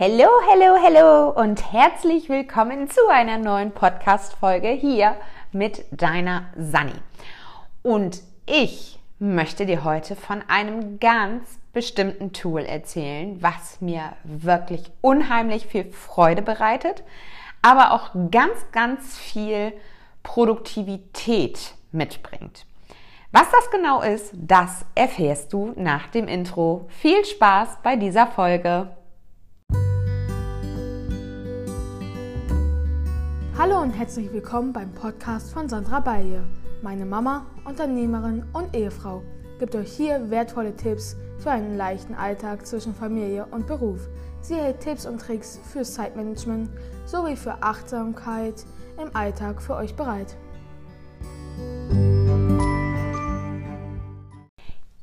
Hello, hello, hello und herzlich willkommen zu einer neuen Podcast-Folge hier mit deiner Sani. Und ich möchte dir heute von einem ganz bestimmten Tool erzählen, was mir wirklich unheimlich viel Freude bereitet, aber auch ganz, ganz viel Produktivität mitbringt. Was das genau ist, das erfährst du nach dem Intro. Viel Spaß bei dieser Folge. Hallo und herzlich willkommen beim Podcast von Sandra Balje. Meine Mama, Unternehmerin und Ehefrau gibt euch hier wertvolle Tipps für einen leichten Alltag zwischen Familie und Beruf. Sie hält Tipps und Tricks für Zeitmanagement sowie für Achtsamkeit im Alltag für euch bereit.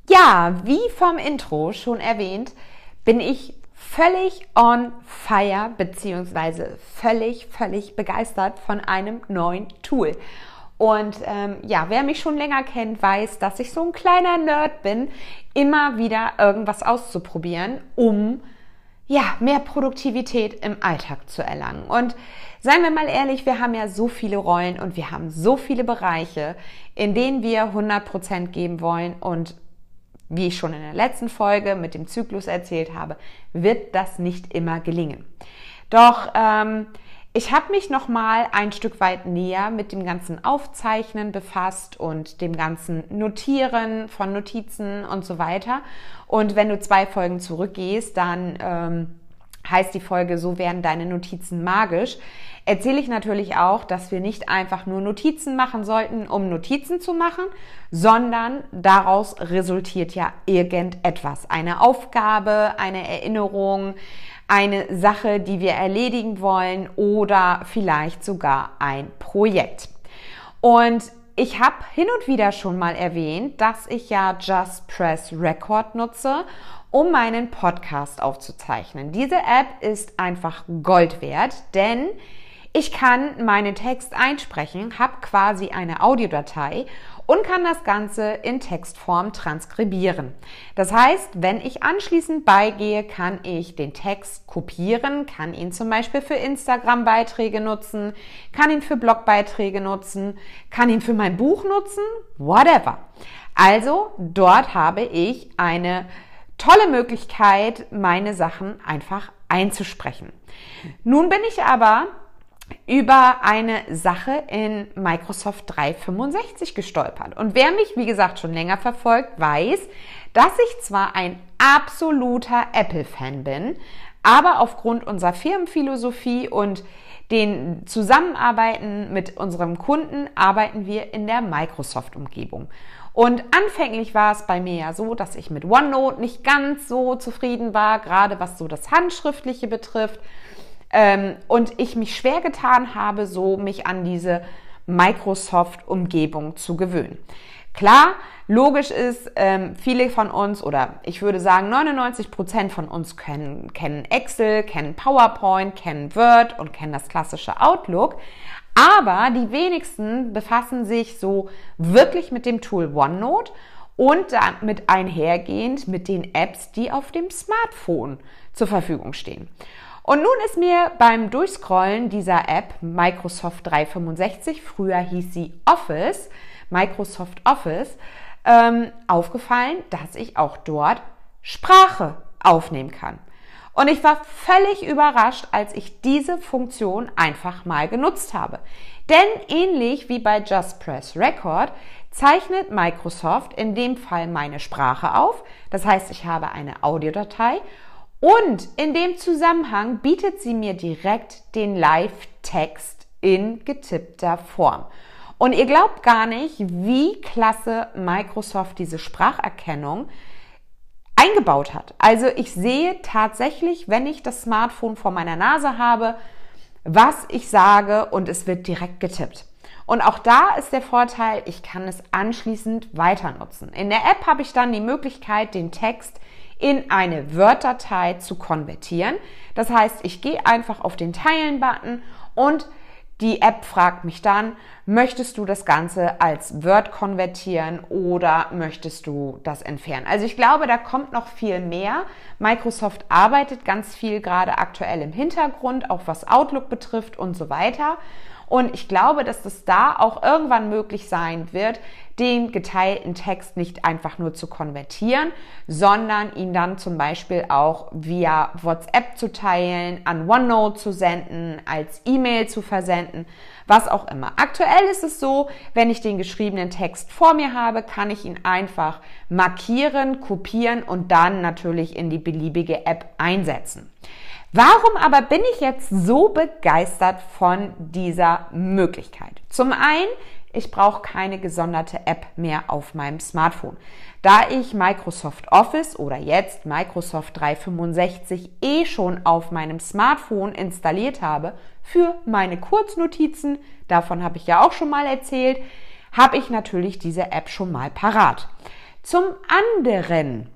Ja, wie vom Intro schon erwähnt, bin ich völlig on fire beziehungsweise völlig, völlig begeistert von einem neuen Tool. Und ähm, ja, wer mich schon länger kennt, weiß, dass ich so ein kleiner Nerd bin, immer wieder irgendwas auszuprobieren, um ja, mehr Produktivität im Alltag zu erlangen. Und seien wir mal ehrlich, wir haben ja so viele Rollen und wir haben so viele Bereiche, in denen wir 100% geben wollen und wie ich schon in der letzten Folge mit dem Zyklus erzählt habe, wird das nicht immer gelingen. Doch ähm, ich habe mich noch mal ein Stück weit näher mit dem ganzen Aufzeichnen befasst und dem ganzen Notieren von Notizen und so weiter. Und wenn du zwei Folgen zurückgehst, dann ähm, heißt die Folge So werden deine Notizen magisch erzähle ich natürlich auch, dass wir nicht einfach nur Notizen machen sollten, um Notizen zu machen, sondern daraus resultiert ja irgendetwas. Eine Aufgabe, eine Erinnerung, eine Sache, die wir erledigen wollen oder vielleicht sogar ein Projekt. Und ich habe hin und wieder schon mal erwähnt, dass ich ja Just Press Record nutze, um meinen Podcast aufzuzeichnen. Diese App ist einfach Gold wert, denn ich kann meinen Text einsprechen, habe quasi eine Audiodatei und kann das Ganze in Textform transkribieren. Das heißt, wenn ich anschließend beigehe, kann ich den Text kopieren, kann ihn zum Beispiel für Instagram-Beiträge nutzen, kann ihn für Blogbeiträge nutzen, kann ihn für mein Buch nutzen, whatever. Also dort habe ich eine tolle Möglichkeit, meine Sachen einfach einzusprechen. Nun bin ich aber über eine Sache in Microsoft 365 gestolpert. Und wer mich, wie gesagt, schon länger verfolgt, weiß, dass ich zwar ein absoluter Apple-Fan bin, aber aufgrund unserer Firmenphilosophie und den Zusammenarbeiten mit unserem Kunden arbeiten wir in der Microsoft-Umgebung. Und anfänglich war es bei mir ja so, dass ich mit OneNote nicht ganz so zufrieden war, gerade was so das Handschriftliche betrifft ähm, und ich mich schwer getan habe, so mich an diese Microsoft-Umgebung zu gewöhnen. Klar, logisch ist, ähm, viele von uns oder ich würde sagen 99 Prozent von uns kennen, kennen Excel, kennen PowerPoint, kennen Word und kennen das klassische Outlook. Aber die wenigsten befassen sich so wirklich mit dem Tool OneNote und damit einhergehend mit den Apps, die auf dem Smartphone zur Verfügung stehen. Und nun ist mir beim Durchscrollen dieser App Microsoft 365, früher hieß sie Office, Microsoft Office, ähm, aufgefallen, dass ich auch dort Sprache aufnehmen kann. Und ich war völlig überrascht, als ich diese Funktion einfach mal genutzt habe. Denn ähnlich wie bei Just Press Record zeichnet Microsoft in dem Fall meine Sprache auf. Das heißt, ich habe eine Audiodatei und in dem Zusammenhang bietet sie mir direkt den Live-Text in getippter Form. Und ihr glaubt gar nicht, wie klasse Microsoft diese Spracherkennung eingebaut hat. Also ich sehe tatsächlich, wenn ich das Smartphone vor meiner Nase habe, was ich sage und es wird direkt getippt. Und auch da ist der Vorteil, ich kann es anschließend weiter nutzen. In der App habe ich dann die Möglichkeit, den Text in eine Word-Datei zu konvertieren. Das heißt, ich gehe einfach auf den Teilen-Button und Die App fragt mich dann, möchtest du das Ganze als Word konvertieren oder möchtest du das entfernen? Also ich glaube, da kommt noch viel mehr. Microsoft arbeitet ganz viel gerade aktuell im Hintergrund, auch was Outlook betrifft und so weiter. Und ich glaube, dass das da auch irgendwann möglich sein wird, den geteilten Text nicht einfach nur zu konvertieren, sondern ihn dann zum Beispiel auch via WhatsApp zu teilen, an OneNote zu senden, als E-Mail zu versenden, was auch immer. Aktuell ist es so, wenn ich den geschriebenen Text vor mir habe, kann ich ihn einfach markieren, kopieren und dann natürlich in die beliebige App einsetzen. Warum aber bin ich jetzt so begeistert von dieser Möglichkeit? Zum einen, ich brauche keine gesonderte App mehr auf meinem Smartphone. Da ich Microsoft Office oder jetzt Microsoft 365 eh schon auf meinem Smartphone installiert habe für meine Kurznotizen, davon habe ich ja auch schon mal erzählt, habe ich natürlich diese App schon mal parat. Zum anderen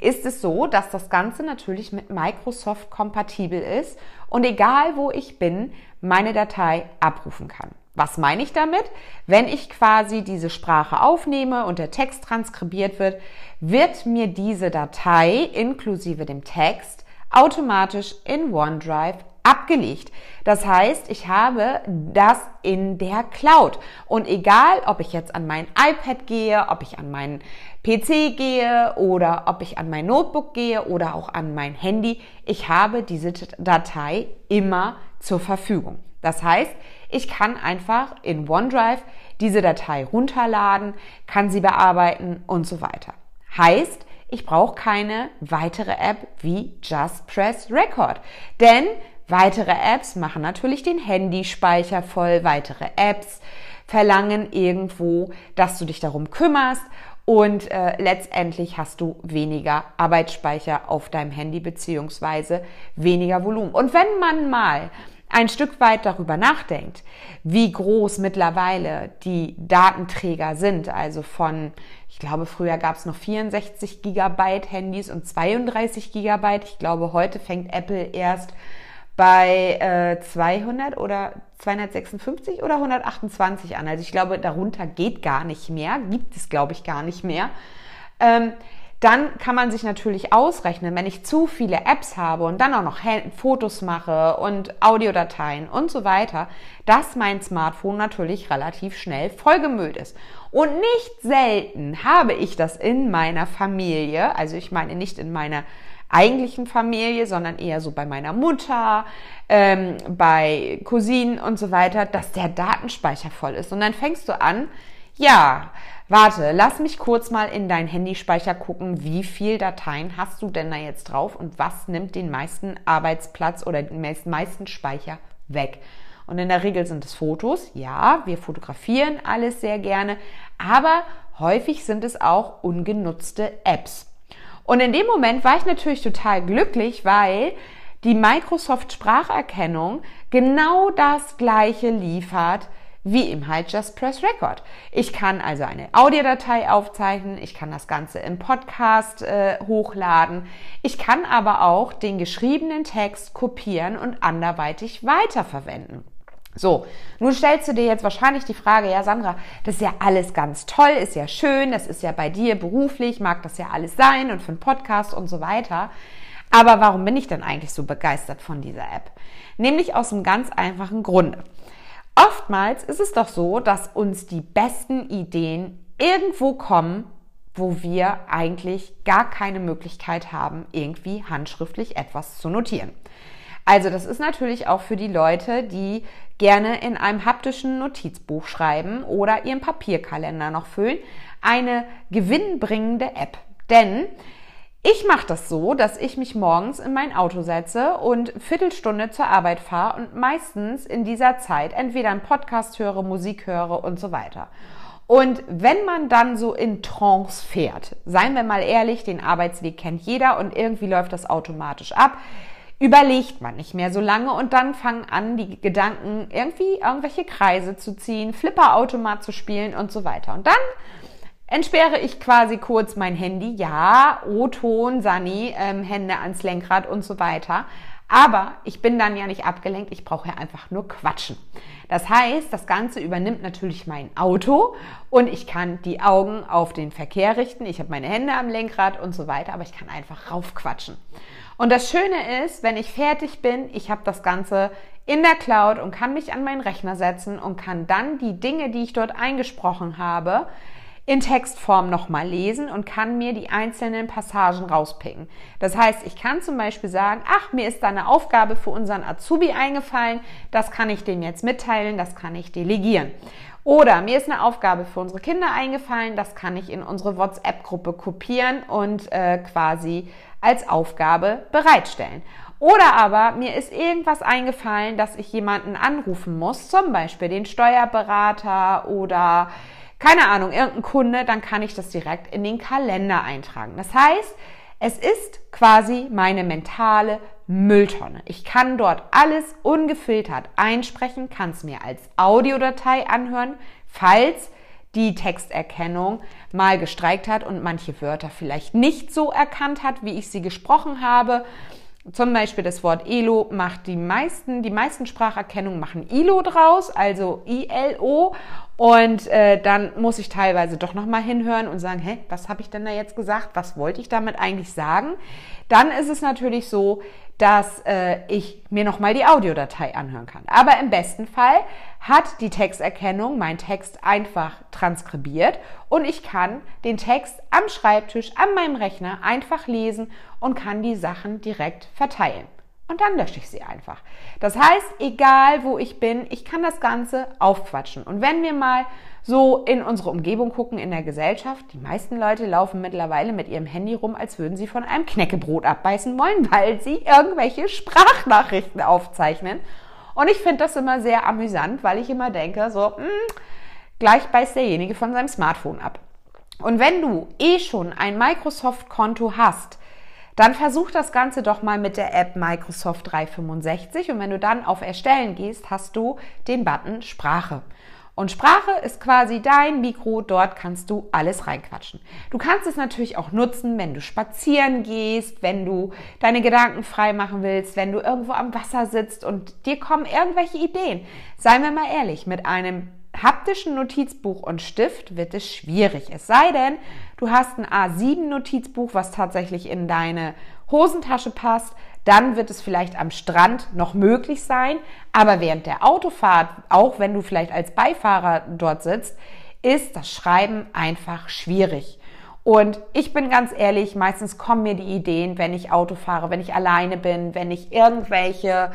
ist es so, dass das Ganze natürlich mit Microsoft kompatibel ist und egal wo ich bin, meine Datei abrufen kann. Was meine ich damit? Wenn ich quasi diese Sprache aufnehme und der Text transkribiert wird, wird mir diese Datei inklusive dem Text automatisch in OneDrive abgelegt. Das heißt, ich habe das in der Cloud. Und egal, ob ich jetzt an mein iPad gehe, ob ich an meinen PC gehe oder ob ich an mein Notebook gehe oder auch an mein Handy, ich habe diese Datei immer zur Verfügung. Das heißt, ich kann einfach in OneDrive diese Datei runterladen, kann sie bearbeiten und so weiter. Heißt, ich brauche keine weitere App wie Just Press Record. Denn Weitere Apps machen natürlich den Handyspeicher voll. Weitere Apps verlangen irgendwo, dass du dich darum kümmerst. Und äh, letztendlich hast du weniger Arbeitsspeicher auf deinem Handy beziehungsweise weniger Volumen. Und wenn man mal ein Stück weit darüber nachdenkt, wie groß mittlerweile die Datenträger sind, also von, ich glaube, früher gab es noch 64 Gigabyte Handys und 32 Gigabyte. Ich glaube, heute fängt Apple erst bei äh, 200 oder 256 oder 128 an. Also ich glaube, darunter geht gar nicht mehr, gibt es, glaube ich, gar nicht mehr. Ähm, dann kann man sich natürlich ausrechnen, wenn ich zu viele Apps habe und dann auch noch Fotos mache und Audiodateien und so weiter, dass mein Smartphone natürlich relativ schnell vollgemüllt ist. Und nicht selten habe ich das in meiner Familie, also ich meine nicht in meiner eigentlichen Familie, sondern eher so bei meiner Mutter, ähm, bei Cousinen und so weiter, dass der Datenspeicher voll ist. Und dann fängst du an, ja, warte, lass mich kurz mal in deinen Handyspeicher gucken, wie viel Dateien hast du denn da jetzt drauf und was nimmt den meisten Arbeitsplatz oder den meisten Speicher weg. Und in der Regel sind es Fotos. Ja, wir fotografieren alles sehr gerne, aber häufig sind es auch ungenutzte Apps. Und in dem Moment war ich natürlich total glücklich, weil die Microsoft Spracherkennung genau das gleiche liefert wie im halt Just Press Record. Ich kann also eine Audiodatei aufzeichnen, ich kann das Ganze im Podcast äh, hochladen, ich kann aber auch den geschriebenen Text kopieren und anderweitig weiterverwenden. So, nun stellst du dir jetzt wahrscheinlich die Frage, ja Sandra, das ist ja alles ganz toll, ist ja schön, das ist ja bei dir beruflich, mag das ja alles sein und für einen Podcast und so weiter. Aber warum bin ich denn eigentlich so begeistert von dieser App? Nämlich aus einem ganz einfachen Grunde. Oftmals ist es doch so, dass uns die besten Ideen irgendwo kommen, wo wir eigentlich gar keine Möglichkeit haben, irgendwie handschriftlich etwas zu notieren. Also das ist natürlich auch für die Leute, die gerne in einem haptischen Notizbuch schreiben oder ihren Papierkalender noch füllen, eine gewinnbringende App. Denn ich mache das so, dass ich mich morgens in mein Auto setze und Viertelstunde zur Arbeit fahre und meistens in dieser Zeit entweder einen Podcast höre, Musik höre und so weiter. Und wenn man dann so in Trance fährt, seien wir mal ehrlich, den Arbeitsweg kennt jeder und irgendwie läuft das automatisch ab, überlegt man nicht mehr so lange und dann fangen an, die Gedanken irgendwie irgendwelche Kreise zu ziehen, Flipperautomat zu spielen und so weiter. Und dann entsperre ich quasi kurz mein Handy, ja, O-Ton, Sani, ähm, Hände ans Lenkrad und so weiter. Aber ich bin dann ja nicht abgelenkt, ich brauche ja einfach nur quatschen. Das heißt, das Ganze übernimmt natürlich mein Auto und ich kann die Augen auf den Verkehr richten, ich habe meine Hände am Lenkrad und so weiter, aber ich kann einfach raufquatschen. Und das Schöne ist, wenn ich fertig bin, ich habe das Ganze in der Cloud und kann mich an meinen Rechner setzen und kann dann die Dinge, die ich dort eingesprochen habe, in Textform nochmal lesen und kann mir die einzelnen Passagen rauspicken. Das heißt, ich kann zum Beispiel sagen, ach, mir ist da eine Aufgabe für unseren Azubi eingefallen, das kann ich dem jetzt mitteilen, das kann ich delegieren. Oder mir ist eine Aufgabe für unsere Kinder eingefallen, das kann ich in unsere WhatsApp-Gruppe kopieren und äh, quasi als Aufgabe bereitstellen. Oder aber mir ist irgendwas eingefallen, dass ich jemanden anrufen muss, zum Beispiel den Steuerberater oder keine Ahnung, irgendein Kunde, dann kann ich das direkt in den Kalender eintragen. Das heißt, es ist quasi meine mentale Mülltonne. Ich kann dort alles ungefiltert einsprechen, kann es mir als Audiodatei anhören, falls die Texterkennung mal gestreikt hat und manche Wörter vielleicht nicht so erkannt hat, wie ich sie gesprochen habe. Zum Beispiel das Wort ELO macht die meisten, die meisten Spracherkennungen machen ILO draus, also ILO. Und äh, dann muss ich teilweise doch nochmal hinhören und sagen, hä, was habe ich denn da jetzt gesagt? Was wollte ich damit eigentlich sagen? Dann ist es natürlich so, dass äh, ich mir nochmal die Audiodatei anhören kann. Aber im besten Fall hat die Texterkennung meinen Text einfach transkribiert und ich kann den Text am Schreibtisch, an meinem Rechner einfach lesen und kann die Sachen direkt verteilen und dann lösche ich sie einfach. Das heißt, egal wo ich bin, ich kann das Ganze aufquatschen. Und wenn wir mal so in unsere Umgebung gucken, in der Gesellschaft, die meisten Leute laufen mittlerweile mit ihrem Handy rum, als würden sie von einem Knäckebrot abbeißen wollen, weil sie irgendwelche Sprachnachrichten aufzeichnen. Und ich finde das immer sehr amüsant, weil ich immer denke, so, mh, hm, gleich beißt derjenige von seinem Smartphone ab. Und wenn du eh schon ein Microsoft-Konto hast, dann versuch das Ganze doch mal mit der App Microsoft 365 und wenn du dann auf Erstellen gehst, hast du den Button Sprache. Und Sprache ist quasi dein Mikro, dort kannst du alles reinquatschen. Du kannst es natürlich auch nutzen, wenn du spazieren gehst, wenn du deine Gedanken frei machen willst, wenn du irgendwo am Wasser sitzt und dir kommen irgendwelche Ideen. Seien wir mal ehrlich, mit einem haptischen Notizbuch und Stift wird es schwierig. Es sei denn, du hast ein A7-Notizbuch, was tatsächlich in deine Hosentasche passt. Dann wird es vielleicht am Strand noch möglich sein. Aber während der Autofahrt, auch wenn du vielleicht als Beifahrer dort sitzt, ist das Schreiben einfach schwierig. Und ich bin ganz ehrlich, meistens kommen mir die Ideen, wenn ich Auto fahre, wenn ich alleine bin, wenn ich irgendwelche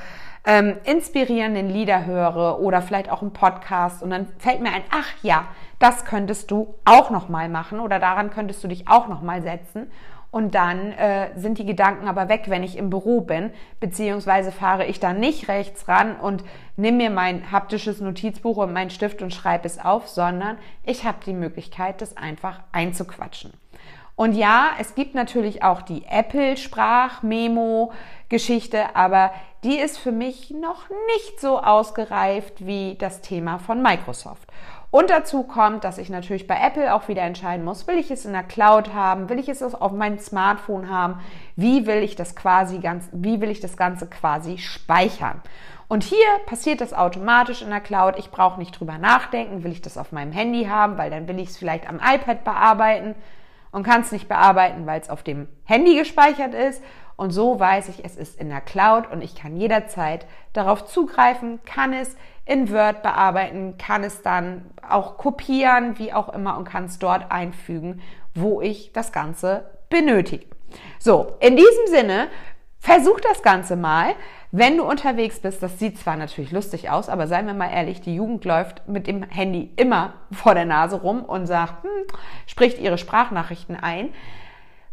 ähm, inspirierenden Lieder höre oder vielleicht auch einen Podcast und dann fällt mir ein, ach ja, das könntest du auch noch mal machen oder daran könntest du dich auch noch mal setzen und dann äh, sind die Gedanken aber weg, wenn ich im Büro bin, beziehungsweise fahre ich dann nicht rechts ran und nimm mir mein haptisches Notizbuch und meinen Stift und schreibe es auf, sondern ich habe die Möglichkeit, das einfach einzuquatschen. Und ja, es gibt natürlich auch die Apple-Sprach-Memo-Geschichte, aber die ist für mich noch nicht so ausgereift wie das Thema von Microsoft. Und dazu kommt, dass ich natürlich bei Apple auch wieder entscheiden muss, will ich es in der Cloud haben, will ich es auf meinem Smartphone haben, wie will ich das quasi ganz, wie will ich das Ganze quasi speichern. Und hier passiert das automatisch in der Cloud. Ich brauche nicht drüber nachdenken, will ich das auf meinem Handy haben, weil dann will ich es vielleicht am iPad bearbeiten und kann es nicht bearbeiten, weil es auf dem Handy gespeichert ist. Und so weiß ich, es ist in der Cloud und ich kann jederzeit darauf zugreifen, kann es in Word bearbeiten, kann es dann auch kopieren, wie auch immer, und kann es dort einfügen, wo ich das Ganze benötige. So, in diesem Sinne, versuch das Ganze mal. Wenn du unterwegs bist, das sieht zwar natürlich lustig aus, aber seien wir mal ehrlich, die Jugend läuft mit dem Handy immer vor der Nase rum und sagt, hm, spricht ihre Sprachnachrichten ein.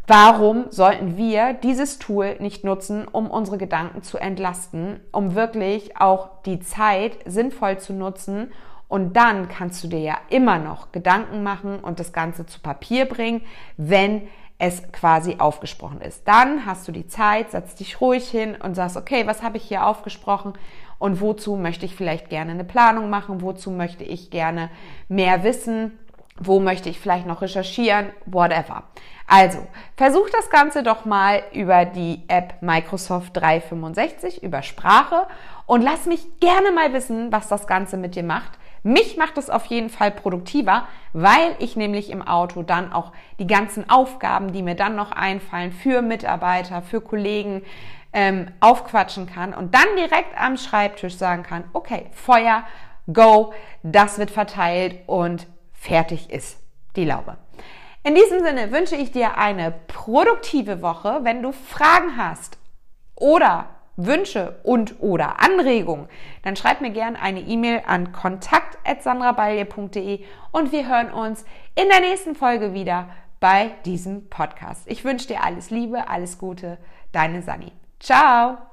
Warum sollten wir dieses Tool nicht nutzen, um unsere Gedanken zu entlasten, um wirklich auch die Zeit sinnvoll zu nutzen? Und dann kannst du dir ja immer noch Gedanken machen und das Ganze zu Papier bringen, wenn es quasi aufgesprochen ist. Dann hast du die Zeit, setzt dich ruhig hin und sagst, okay, was habe ich hier aufgesprochen und wozu möchte ich vielleicht gerne eine Planung machen, wozu möchte ich gerne mehr wissen wo möchte ich vielleicht noch recherchieren, whatever. Also, versuch das Ganze doch mal über die App Microsoft 365, über Sprache und lass mich gerne mal wissen, was das Ganze mit dir macht. Mich macht es auf jeden Fall produktiver, weil ich nämlich im Auto dann auch die ganzen Aufgaben, die mir dann noch einfallen für Mitarbeiter, für Kollegen, ähm, aufquatschen kann und dann direkt am Schreibtisch sagen kann, okay, Feuer, go, das wird verteilt und fertig ist die Laube. In diesem Sinne wünsche ich dir eine produktive Woche. Wenn du Fragen hast oder Wünsche und oder Anregungen, dann schreib mir gerne eine E-Mail an kontakt@sandrabalje.de und wir hören uns in der nächsten Folge wieder bei diesem Podcast. Ich wünsche dir alles Liebe, alles Gute, deine Sani. Ciao!